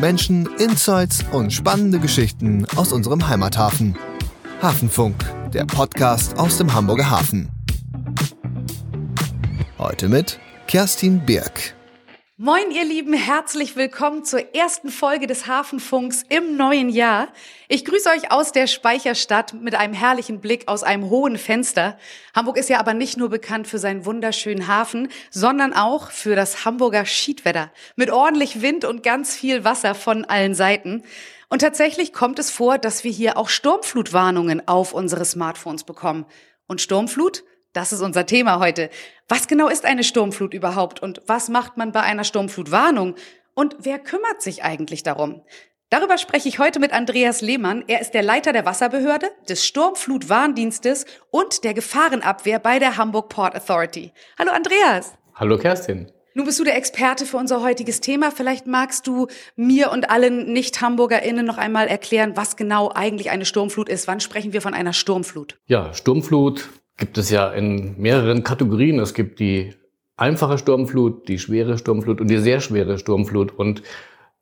Menschen, Insights und spannende Geschichten aus unserem Heimathafen. Hafenfunk, der Podcast aus dem Hamburger Hafen. Heute mit Kerstin Birk. Moin, ihr Lieben, herzlich willkommen zur ersten Folge des Hafenfunks im neuen Jahr. Ich grüße euch aus der Speicherstadt mit einem herrlichen Blick aus einem hohen Fenster. Hamburg ist ja aber nicht nur bekannt für seinen wunderschönen Hafen, sondern auch für das Hamburger Schiedwetter mit ordentlich Wind und ganz viel Wasser von allen Seiten. Und tatsächlich kommt es vor, dass wir hier auch Sturmflutwarnungen auf unsere Smartphones bekommen. Und Sturmflut? Das ist unser Thema heute. Was genau ist eine Sturmflut überhaupt und was macht man bei einer Sturmflutwarnung? Und wer kümmert sich eigentlich darum? Darüber spreche ich heute mit Andreas Lehmann. Er ist der Leiter der Wasserbehörde, des Sturmflutwarndienstes und der Gefahrenabwehr bei der Hamburg Port Authority. Hallo Andreas. Hallo Kerstin. Nun bist du der Experte für unser heutiges Thema. Vielleicht magst du mir und allen Nicht-HamburgerInnen noch einmal erklären, was genau eigentlich eine Sturmflut ist. Wann sprechen wir von einer Sturmflut? Ja, Sturmflut gibt es ja in mehreren Kategorien. Es gibt die einfache Sturmflut, die schwere Sturmflut und die sehr schwere Sturmflut. Und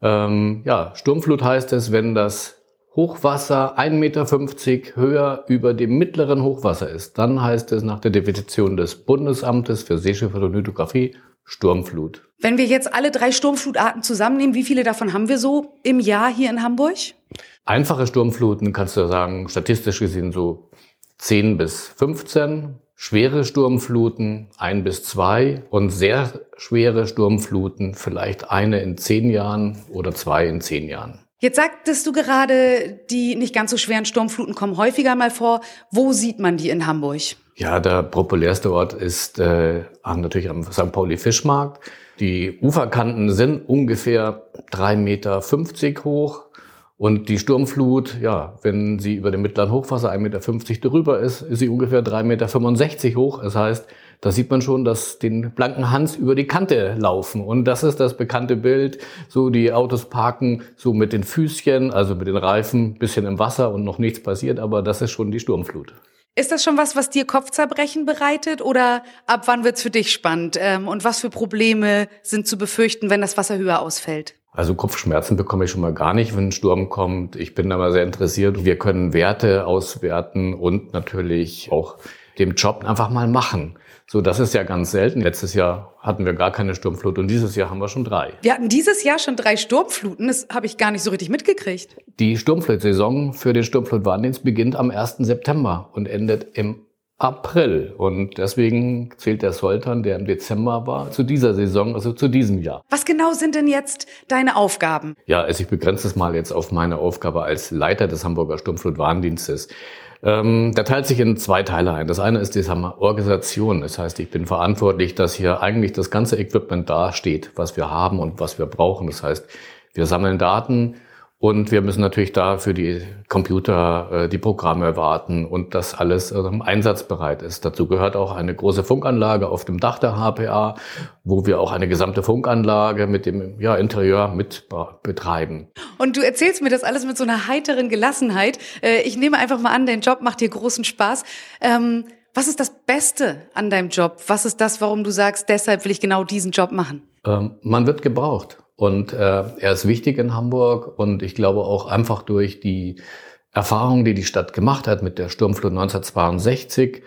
ähm, ja, Sturmflut heißt es, wenn das Hochwasser 1,50 Meter höher über dem mittleren Hochwasser ist, dann heißt es nach der Definition des Bundesamtes für Seeschifffahrt und Hydrographie Sturmflut. Wenn wir jetzt alle drei Sturmflutarten zusammennehmen, wie viele davon haben wir so im Jahr hier in Hamburg? Einfache Sturmfluten kannst du sagen, statistisch gesehen so 10 bis 15, schwere Sturmfluten 1 bis 2 und sehr schwere Sturmfluten vielleicht eine in 10 Jahren oder zwei in 10 Jahren. Jetzt sagtest du gerade, die nicht ganz so schweren Sturmfluten kommen häufiger mal vor. Wo sieht man die in Hamburg? Ja, der populärste Ort ist äh, natürlich am St. Pauli Fischmarkt. Die Uferkanten sind ungefähr 3,50 Meter hoch. Und die Sturmflut, ja, wenn sie über dem mittleren Hochwasser 1,50 Meter drüber ist, ist sie ungefähr 3,65 Meter hoch. Das heißt, da sieht man schon, dass den blanken Hans über die Kante laufen. Und das ist das bekannte Bild. So die Autos parken so mit den Füßchen, also mit den Reifen, bisschen im Wasser und noch nichts passiert. Aber das ist schon die Sturmflut. Ist das schon was, was dir Kopfzerbrechen bereitet oder ab wann wird's für dich spannend? Ähm, und was für Probleme sind zu befürchten, wenn das Wasser höher ausfällt? Also Kopfschmerzen bekomme ich schon mal gar nicht, wenn ein Sturm kommt. Ich bin da mal sehr interessiert. Wir können Werte auswerten und natürlich auch dem Job einfach mal machen. So, das ist ja ganz selten. Letztes Jahr hatten wir gar keine Sturmflut und dieses Jahr haben wir schon drei. Wir hatten dieses Jahr schon drei Sturmfluten. Das habe ich gar nicht so richtig mitgekriegt. Die Sturmflutsaison für den Sturmflutwarndienst beginnt am 1. September und endet im April. Und deswegen zählt der Soltan, der im Dezember war, zu dieser Saison, also zu diesem Jahr. Was genau sind denn jetzt deine Aufgaben? Ja, also ich begrenze es mal jetzt auf meine Aufgabe als Leiter des Hamburger Sturmflutwarndienstes. Ähm, der teilt sich in zwei Teile ein. Das eine ist die Organisation. Das heißt, ich bin verantwortlich, dass hier eigentlich das ganze Equipment dasteht, was wir haben und was wir brauchen. Das heißt, wir sammeln Daten, und wir müssen natürlich da für die Computer äh, die Programme warten und das alles äh, einsatzbereit ist. Dazu gehört auch eine große Funkanlage auf dem Dach der HPA, wo wir auch eine gesamte Funkanlage mit dem ja, Interieur mit betreiben. Und du erzählst mir das alles mit so einer heiteren Gelassenheit. Äh, ich nehme einfach mal an, dein Job macht dir großen Spaß. Ähm, was ist das Beste an deinem Job? Was ist das, warum du sagst, deshalb will ich genau diesen Job machen? Ähm, man wird gebraucht. Und äh, er ist wichtig in Hamburg und ich glaube auch einfach durch die Erfahrung, die die Stadt gemacht hat mit der Sturmflut 1962,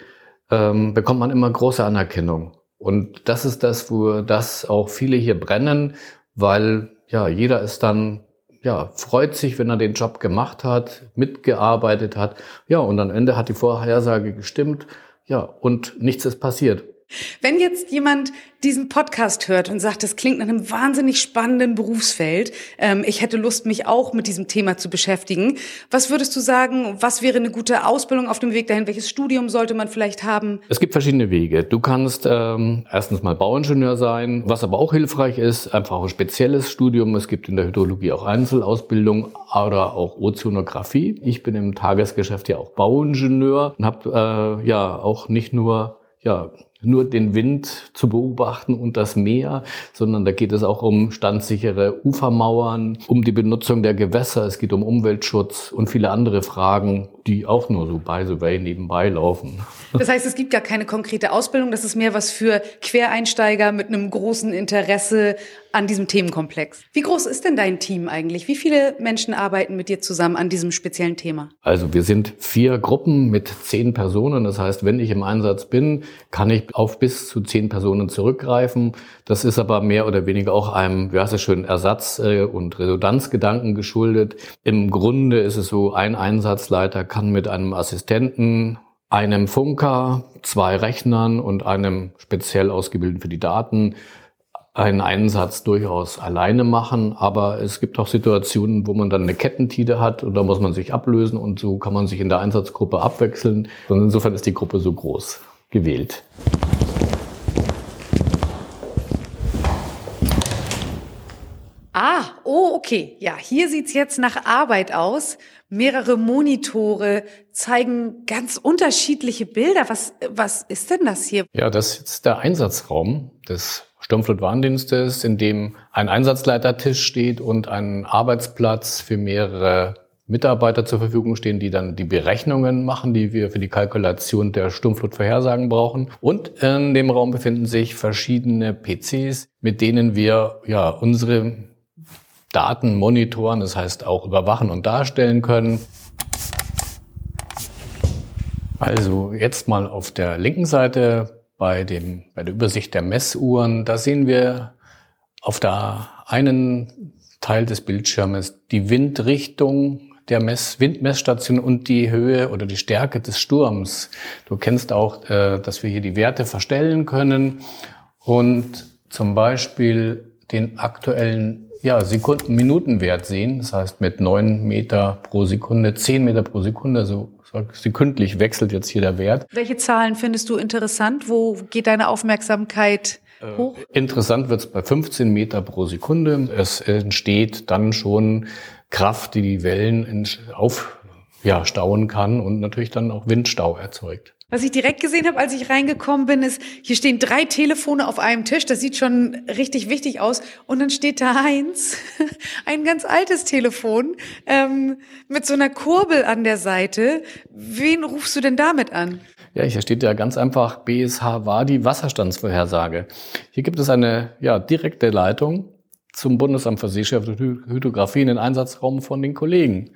ähm, bekommt man immer große Anerkennung. Und das ist das, wo das auch viele hier brennen, weil ja jeder ist dann ja freut sich, wenn er den Job gemacht hat, mitgearbeitet hat. Ja, und am Ende hat die Vorhersage gestimmt. Ja, und nichts ist passiert. Wenn jetzt jemand diesen Podcast hört und sagt, das klingt nach einem wahnsinnig spannenden Berufsfeld, ähm, ich hätte Lust, mich auch mit diesem Thema zu beschäftigen, was würdest du sagen, was wäre eine gute Ausbildung auf dem Weg dahin? Welches Studium sollte man vielleicht haben? Es gibt verschiedene Wege. Du kannst ähm, erstens mal Bauingenieur sein, was aber auch hilfreich ist, einfach ein spezielles Studium. Es gibt in der Hydrologie auch Einzelausbildung oder auch Ozeanographie. Ich bin im Tagesgeschäft ja auch Bauingenieur und habe äh, ja auch nicht nur ja, nur den Wind zu beobachten und das Meer, sondern da geht es auch um standsichere Ufermauern, um die Benutzung der Gewässer, es geht um Umweltschutz und viele andere Fragen, die auch nur so by the way nebenbei laufen. Das heißt, es gibt gar keine konkrete Ausbildung, das ist mehr was für Quereinsteiger mit einem großen Interesse an diesem Themenkomplex. Wie groß ist denn dein Team eigentlich? Wie viele Menschen arbeiten mit dir zusammen an diesem speziellen Thema? Also wir sind vier Gruppen mit zehn Personen. Das heißt, wenn ich im Einsatz bin, kann ich auf bis zu zehn Personen zurückgreifen. Das ist aber mehr oder weniger auch einem, wie heißt es schön, Ersatz- und Redundanzgedanken geschuldet. Im Grunde ist es so, ein Einsatzleiter kann mit einem Assistenten einem Funker, zwei Rechnern und einem speziell ausgebildeten für die Daten einen Einsatz durchaus alleine machen, aber es gibt auch Situationen, wo man dann eine Kettentide hat und da muss man sich ablösen und so kann man sich in der Einsatzgruppe abwechseln. Und insofern ist die Gruppe so groß gewählt. Ah, okay. Ja, hier sieht's jetzt nach Arbeit aus. Mehrere Monitore zeigen ganz unterschiedliche Bilder. Was, was ist denn das hier? Ja, das ist der Einsatzraum des Sturmflutwarndienstes, in dem ein Einsatzleitertisch steht und ein Arbeitsplatz für mehrere Mitarbeiter zur Verfügung stehen, die dann die Berechnungen machen, die wir für die Kalkulation der Sturmflutvorhersagen brauchen. Und in dem Raum befinden sich verschiedene PCs, mit denen wir ja unsere Daten monitoren, das heißt auch überwachen und darstellen können. Also jetzt mal auf der linken Seite bei, dem, bei der Übersicht der Messuhren, da sehen wir auf der einen Teil des Bildschirmes die Windrichtung der Mess Windmessstation und die Höhe oder die Stärke des Sturms. Du kennst auch, äh, dass wir hier die Werte verstellen können und zum Beispiel den aktuellen ja, Sekunden-Minuten-Wert sehen. Das heißt, mit neun Meter pro Sekunde, zehn Meter pro Sekunde, so sekündlich wechselt jetzt hier der Wert. Welche Zahlen findest du interessant? Wo geht deine Aufmerksamkeit äh, hoch? Interessant wird es bei 15 Meter pro Sekunde. Es entsteht dann schon Kraft, die die Wellen aufstauen ja, stauen kann und natürlich dann auch Windstau erzeugt. Was ich direkt gesehen habe, als ich reingekommen bin, ist, hier stehen drei Telefone auf einem Tisch. Das sieht schon richtig wichtig aus. Und dann steht da eins, ein ganz altes Telefon ähm, mit so einer Kurbel an der Seite. Wen rufst du denn damit an? Ja, hier steht ja ganz einfach BSH war die Wasserstandsvorhersage. Hier gibt es eine ja, direkte Leitung zum Bundesamt für Seeschiffe und Hydrographie in den Einsatzraum von den Kollegen.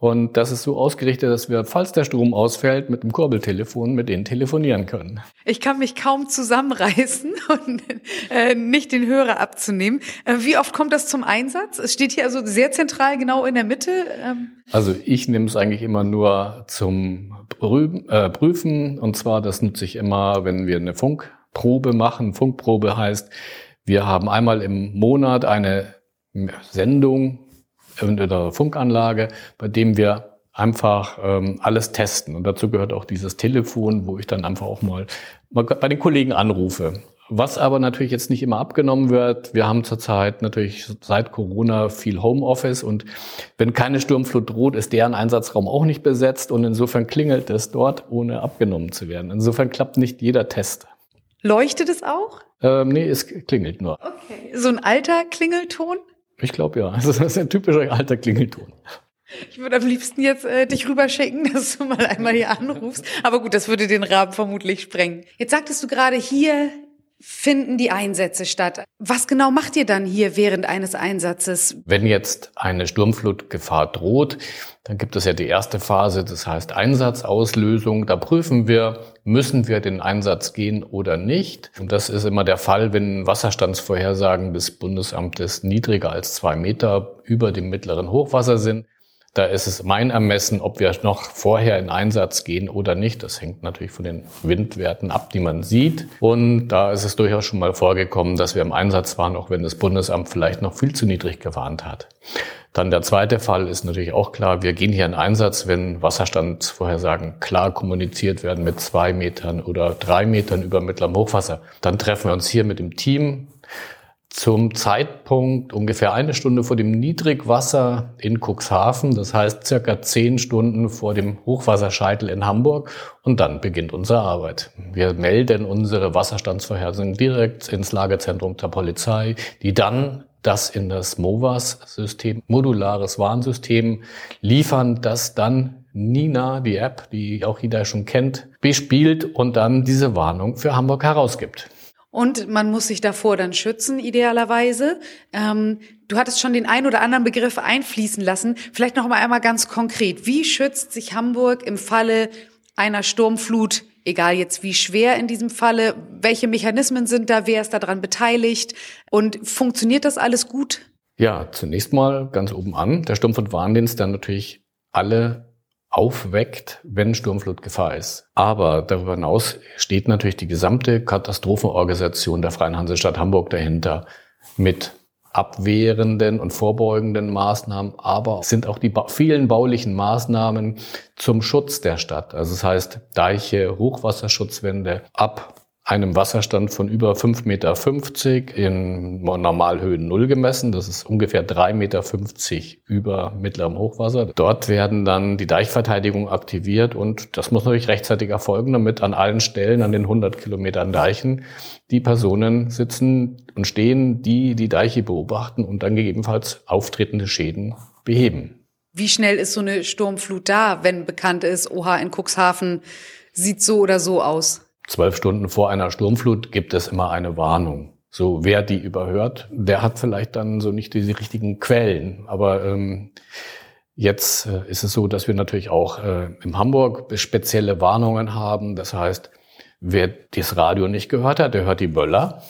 Und das ist so ausgerichtet, dass wir, falls der Strom ausfällt, mit dem Kurbeltelefon mit denen telefonieren können. Ich kann mich kaum zusammenreißen und äh, nicht den Hörer abzunehmen. Äh, wie oft kommt das zum Einsatz? Es steht hier also sehr zentral genau in der Mitte. Ähm. Also ich nehme es eigentlich immer nur zum Prüfen, äh, Prüfen. Und zwar, das nutze ich immer, wenn wir eine Funkprobe machen. Funkprobe heißt, wir haben einmal im Monat eine Sendung in der Funkanlage, bei dem wir einfach ähm, alles testen. Und dazu gehört auch dieses Telefon, wo ich dann einfach auch mal, mal bei den Kollegen anrufe. Was aber natürlich jetzt nicht immer abgenommen wird. Wir haben zurzeit natürlich seit Corona viel Homeoffice und wenn keine Sturmflut droht, ist deren Einsatzraum auch nicht besetzt und insofern klingelt es dort, ohne abgenommen zu werden. Insofern klappt nicht jeder Test. Leuchtet es auch? Ähm, nee, es klingelt nur. Okay. So ein alter Klingelton? Ich glaube ja. Das ist ein typischer alter Klingelton. Ich würde am liebsten jetzt äh, dich rüberschicken, dass du mal einmal hier anrufst. Aber gut, das würde den Rahmen vermutlich sprengen. Jetzt sagtest du gerade hier finden die Einsätze statt. Was genau macht ihr dann hier während eines Einsatzes? Wenn jetzt eine Sturmflutgefahr droht, dann gibt es ja die erste Phase, das heißt Einsatzauslösung. Da prüfen wir, müssen wir den Einsatz gehen oder nicht. Und das ist immer der Fall, wenn Wasserstandsvorhersagen des Bundesamtes niedriger als zwei Meter über dem mittleren Hochwasser sind. Da ist es mein Ermessen, ob wir noch vorher in Einsatz gehen oder nicht. Das hängt natürlich von den Windwerten ab, die man sieht. Und da ist es durchaus schon mal vorgekommen, dass wir im Einsatz waren, auch wenn das Bundesamt vielleicht noch viel zu niedrig gewarnt hat. Dann der zweite Fall ist natürlich auch klar, wir gehen hier in Einsatz, wenn Wasserstandsvorhersagen klar kommuniziert werden mit zwei Metern oder drei Metern über mittlerem Hochwasser. Dann treffen wir uns hier mit dem Team, zum Zeitpunkt ungefähr eine Stunde vor dem Niedrigwasser in Cuxhaven, das heißt circa zehn Stunden vor dem Hochwasserscheitel in Hamburg und dann beginnt unsere Arbeit. Wir melden unsere Wasserstandsvorhersungen direkt ins Lagezentrum der Polizei, die dann das in das MOVAS-System, modulares Warnsystem liefern, das dann Nina, die App, die auch jeder schon kennt, bespielt und dann diese Warnung für Hamburg herausgibt. Und man muss sich davor dann schützen, idealerweise. Ähm, du hattest schon den ein oder anderen Begriff einfließen lassen. Vielleicht noch mal einmal ganz konkret. Wie schützt sich Hamburg im Falle einer Sturmflut? Egal jetzt wie schwer in diesem Falle. Welche Mechanismen sind da? Wer ist daran beteiligt? Und funktioniert das alles gut? Ja, zunächst mal ganz oben an. Der Sturm- und Warndienst, der natürlich alle aufweckt, wenn Sturmflutgefahr ist. Aber darüber hinaus steht natürlich die gesamte Katastrophenorganisation der Freien Hansestadt Hamburg dahinter mit abwehrenden und vorbeugenden Maßnahmen, aber sind auch die vielen baulichen Maßnahmen zum Schutz der Stadt. Also das heißt Deiche, Hochwasserschutzwände ab einem Wasserstand von über 5,50 Meter in Normalhöhen Null gemessen. Das ist ungefähr 3,50 Meter über mittlerem Hochwasser. Dort werden dann die Deichverteidigung aktiviert und das muss natürlich rechtzeitig erfolgen, damit an allen Stellen, an den 100 Kilometern Deichen, die Personen sitzen und stehen, die die Deiche beobachten und dann gegebenenfalls auftretende Schäden beheben. Wie schnell ist so eine Sturmflut da, wenn bekannt ist, oha, in Cuxhaven sieht so oder so aus? Zwölf Stunden vor einer Sturmflut gibt es immer eine Warnung. So, wer die überhört, der hat vielleicht dann so nicht diese richtigen Quellen. Aber ähm, jetzt äh, ist es so, dass wir natürlich auch äh, in Hamburg spezielle Warnungen haben. Das heißt, wer das Radio nicht gehört hat, der hört die Böller.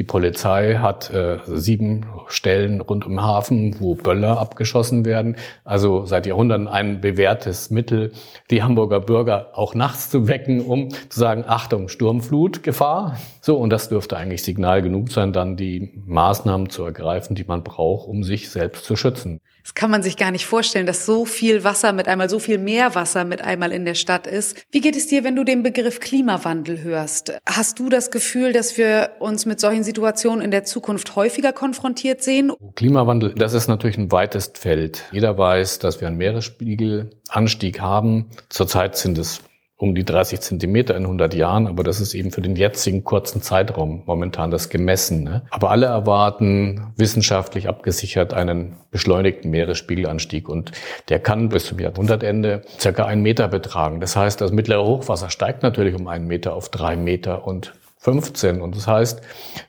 Die Polizei hat äh, sieben Stellen rund um den Hafen, wo Böller abgeschossen werden. Also seit Jahrhunderten ein bewährtes Mittel, die Hamburger Bürger auch nachts zu wecken, um zu sagen, Achtung, Sturmflut, Gefahr. So, und das dürfte eigentlich Signal genug sein, dann die Maßnahmen zu ergreifen, die man braucht, um sich selbst zu schützen. Das kann man sich gar nicht vorstellen, dass so viel Wasser mit einmal, so viel Meerwasser mit einmal in der Stadt ist. Wie geht es dir, wenn du den Begriff Klimawandel hörst? Hast du das Gefühl, dass wir uns mit solchen Situationen in der Zukunft häufiger konfrontiert sehen? Klimawandel, das ist natürlich ein weites Feld. Jeder weiß, dass wir einen Meeresspiegelanstieg haben. Zurzeit sind es um die 30 Zentimeter in 100 Jahren, aber das ist eben für den jetzigen kurzen Zeitraum momentan das gemessen. Ne? Aber alle erwarten wissenschaftlich abgesichert einen beschleunigten Meeresspiegelanstieg und der kann bis zum Jahrhundertende circa einen Meter betragen. Das heißt, das mittlere Hochwasser steigt natürlich um einen Meter auf drei Meter und 15. Und das heißt,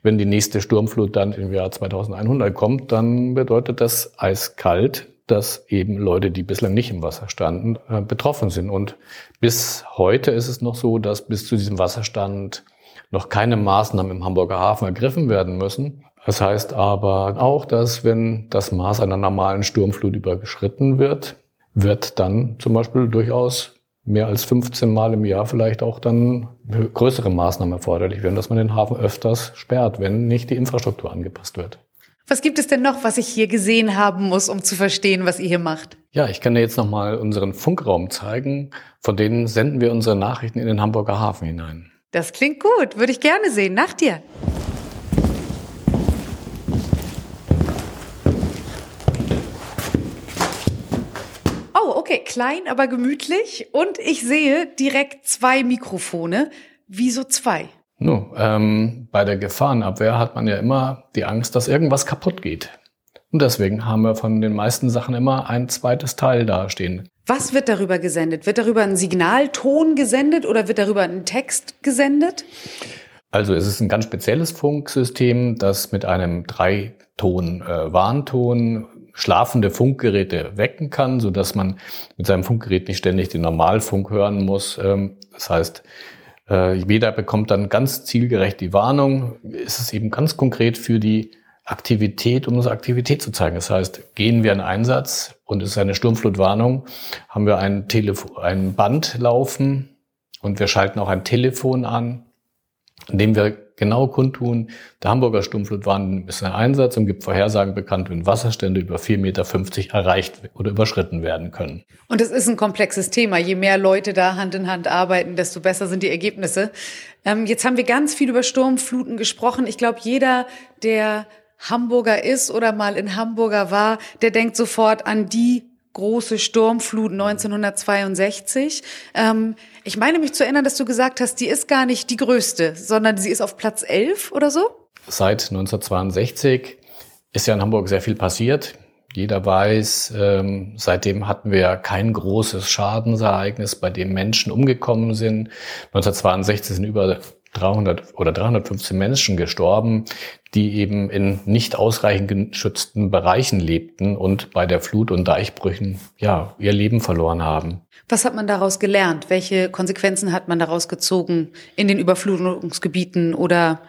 wenn die nächste Sturmflut dann im Jahr 2100 kommt, dann bedeutet das eiskalt dass eben Leute, die bislang nicht im Wasser standen, äh, betroffen sind. Und bis heute ist es noch so, dass bis zu diesem Wasserstand noch keine Maßnahmen im Hamburger Hafen ergriffen werden müssen. Das heißt aber auch, dass wenn das Maß einer normalen Sturmflut überschritten wird, wird dann zum Beispiel durchaus mehr als 15 Mal im Jahr vielleicht auch dann größere Maßnahmen erforderlich werden, dass man den Hafen öfters sperrt, wenn nicht die Infrastruktur angepasst wird. Was gibt es denn noch, was ich hier gesehen haben muss, um zu verstehen, was ihr hier macht? Ja, ich kann dir jetzt nochmal unseren Funkraum zeigen. Von denen senden wir unsere Nachrichten in den Hamburger Hafen hinein. Das klingt gut. Würde ich gerne sehen. Nach dir. Oh, okay. Klein, aber gemütlich. Und ich sehe direkt zwei Mikrofone. Wieso zwei? No, ähm, bei der Gefahrenabwehr hat man ja immer die Angst, dass irgendwas kaputt geht. Und deswegen haben wir von den meisten Sachen immer ein zweites Teil dastehen. Was wird darüber gesendet? Wird darüber ein Signalton gesendet oder wird darüber ein Text gesendet? Also es ist ein ganz spezielles Funksystem, das mit einem Dreiton-Warnton äh, schlafende Funkgeräte wecken kann, so dass man mit seinem Funkgerät nicht ständig den Normalfunk hören muss. Ähm, das heißt, äh, jeder bekommt dann ganz zielgerecht die Warnung. Es ist eben ganz konkret für die Aktivität, um unsere Aktivität zu zeigen. Das heißt, gehen wir in Einsatz und es ist eine Sturmflutwarnung, haben wir ein, Telefon, ein Band laufen und wir schalten auch ein Telefon an, indem wir genau kundtun, der Hamburger Sturmflutwarn ist ein Einsatz und gibt Vorhersagen bekannt, wenn Wasserstände über 4,50 Meter erreicht oder überschritten werden können. Und es ist ein komplexes Thema. Je mehr Leute da Hand in Hand arbeiten, desto besser sind die Ergebnisse. Ähm, jetzt haben wir ganz viel über Sturmfluten gesprochen. Ich glaube, jeder, der Hamburger ist oder mal in Hamburger war, der denkt sofort an die große Sturmflut 1962. Ähm, ich meine mich zu erinnern, dass du gesagt hast, die ist gar nicht die größte, sondern sie ist auf Platz 11 oder so? Seit 1962 ist ja in Hamburg sehr viel passiert. Jeder weiß, ähm, seitdem hatten wir kein großes Schadensereignis, bei dem Menschen umgekommen sind. 1962 sind über 300 oder 315 Menschen gestorben, die eben in nicht ausreichend geschützten Bereichen lebten und bei der Flut und Deichbrüchen ja ihr Leben verloren haben. Was hat man daraus gelernt? Welche Konsequenzen hat man daraus gezogen in den Überflutungsgebieten oder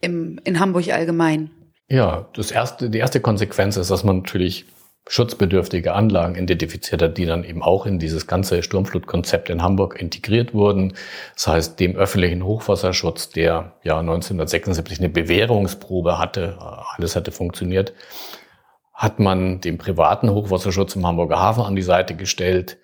im, in Hamburg allgemein? Ja, das erste, die erste Konsequenz ist, dass man natürlich schutzbedürftige Anlagen identifiziert hat, die dann eben auch in dieses ganze Sturmflutkonzept in Hamburg integriert wurden. Das heißt, dem öffentlichen Hochwasserschutz, der ja 1976 eine Bewährungsprobe hatte, alles hatte funktioniert, hat man den privaten Hochwasserschutz im Hamburger Hafen an die Seite gestellt.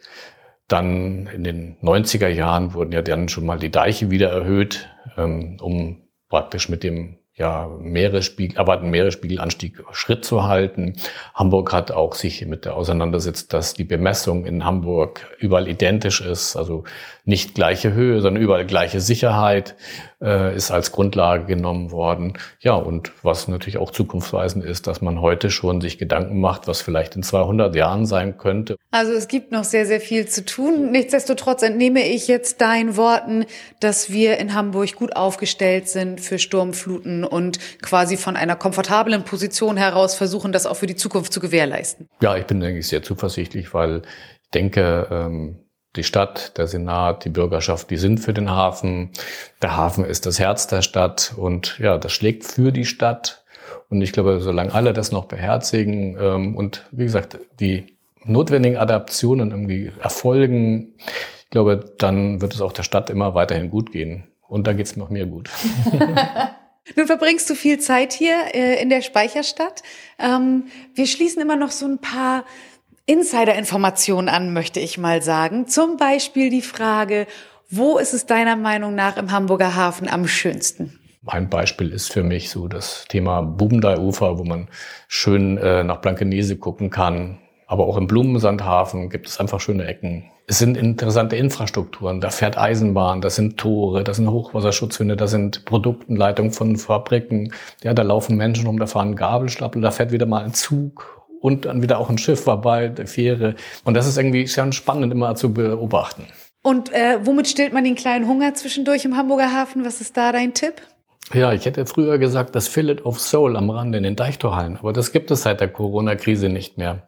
Dann in den 90er Jahren wurden ja dann schon mal die Deiche wieder erhöht, ähm, um praktisch mit dem ja, Meeresspiegel, erwarten Meeresspiegelanstieg Schritt zu halten. Hamburg hat auch sich mit der auseinandersetzt, dass die Bemessung in Hamburg überall identisch ist, also nicht gleiche Höhe, sondern überall gleiche Sicherheit äh, ist als Grundlage genommen worden. Ja, und was natürlich auch zukunftsweisend ist, dass man heute schon sich Gedanken macht, was vielleicht in 200 Jahren sein könnte. Also es gibt noch sehr, sehr viel zu tun. Nichtsdestotrotz entnehme ich jetzt deinen Worten, dass wir in Hamburg gut aufgestellt sind für Sturmfluten und quasi von einer komfortablen Position heraus versuchen, das auch für die Zukunft zu gewährleisten. Ja, ich bin eigentlich sehr zuversichtlich, weil ich denke, ähm, die Stadt, der Senat, die Bürgerschaft, die sind für den Hafen. Der Hafen ist das Herz der Stadt und ja, das schlägt für die Stadt. Und ich glaube, solange alle das noch beherzigen ähm, und wie gesagt, die notwendigen Adaptionen irgendwie erfolgen, ich glaube, dann wird es auch der Stadt immer weiterhin gut gehen. Und da geht es noch mehr gut. Nun verbringst du viel Zeit hier äh, in der Speicherstadt. Ähm, wir schließen immer noch so ein paar Insider-Informationen an, möchte ich mal sagen. Zum Beispiel die Frage, wo ist es deiner Meinung nach im Hamburger Hafen am schönsten? Ein Beispiel ist für mich so das Thema Bubendei-Ufer, wo man schön äh, nach Blankenese gucken kann. Aber auch im Blumensandhafen gibt es einfach schöne Ecken. Es sind interessante Infrastrukturen. Da fährt Eisenbahn, das sind Tore, das sind Hochwasserschutzhünde, da sind Produktenleitungen von Fabriken. Ja, da laufen Menschen rum, da fahren Gabelstapel, da fährt wieder mal ein Zug und dann wieder auch ein Schiff vorbei, der Fähre. Und das ist irgendwie schon spannend immer zu beobachten. Und äh, womit stillt man den kleinen Hunger zwischendurch im Hamburger Hafen? Was ist da dein Tipp? Ja, ich hätte früher gesagt, das Fillet of Soul am Rande in den Deichtorhallen. Aber das gibt es seit der Corona-Krise nicht mehr.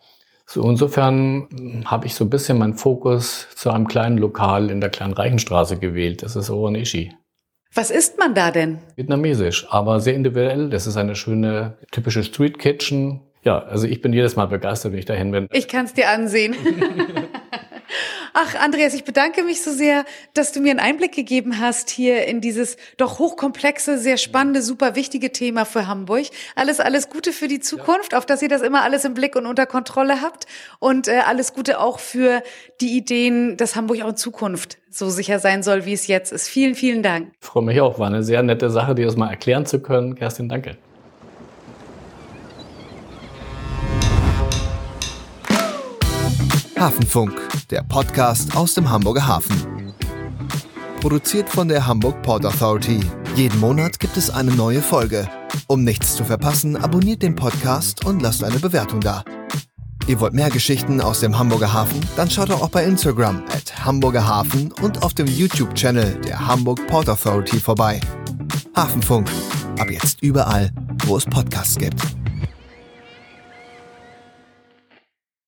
So, insofern habe ich so ein bisschen meinen Fokus zu einem kleinen Lokal in der kleinen Reichenstraße gewählt. Das ist Oronishi. Was isst man da denn? Vietnamesisch, aber sehr individuell. Das ist eine schöne, typische Street Kitchen ja, also ich bin jedes Mal begeistert, wenn ich dahin bin. Ich kann es dir ansehen. Ach, Andreas, ich bedanke mich so sehr, dass du mir einen Einblick gegeben hast hier in dieses doch hochkomplexe, sehr spannende, super wichtige Thema für Hamburg. Alles, alles Gute für die Zukunft, ja. auf dass ihr das immer alles im Blick und unter Kontrolle habt. Und äh, alles Gute auch für die Ideen, dass Hamburg auch in Zukunft so sicher sein soll, wie es jetzt ist. Vielen, vielen Dank. Ich freue mich auch. War eine sehr nette Sache, dir das mal erklären zu können. Kerstin, danke. Hafenfunk, der Podcast aus dem Hamburger Hafen. Produziert von der Hamburg Port Authority. Jeden Monat gibt es eine neue Folge. Um nichts zu verpassen, abonniert den Podcast und lasst eine Bewertung da. Ihr wollt mehr Geschichten aus dem Hamburger Hafen? Dann schaut doch auch bei Instagram at Hamburger Hafen und auf dem YouTube-Channel der Hamburg Port Authority vorbei. Hafenfunk. Ab jetzt überall, wo es Podcasts gibt.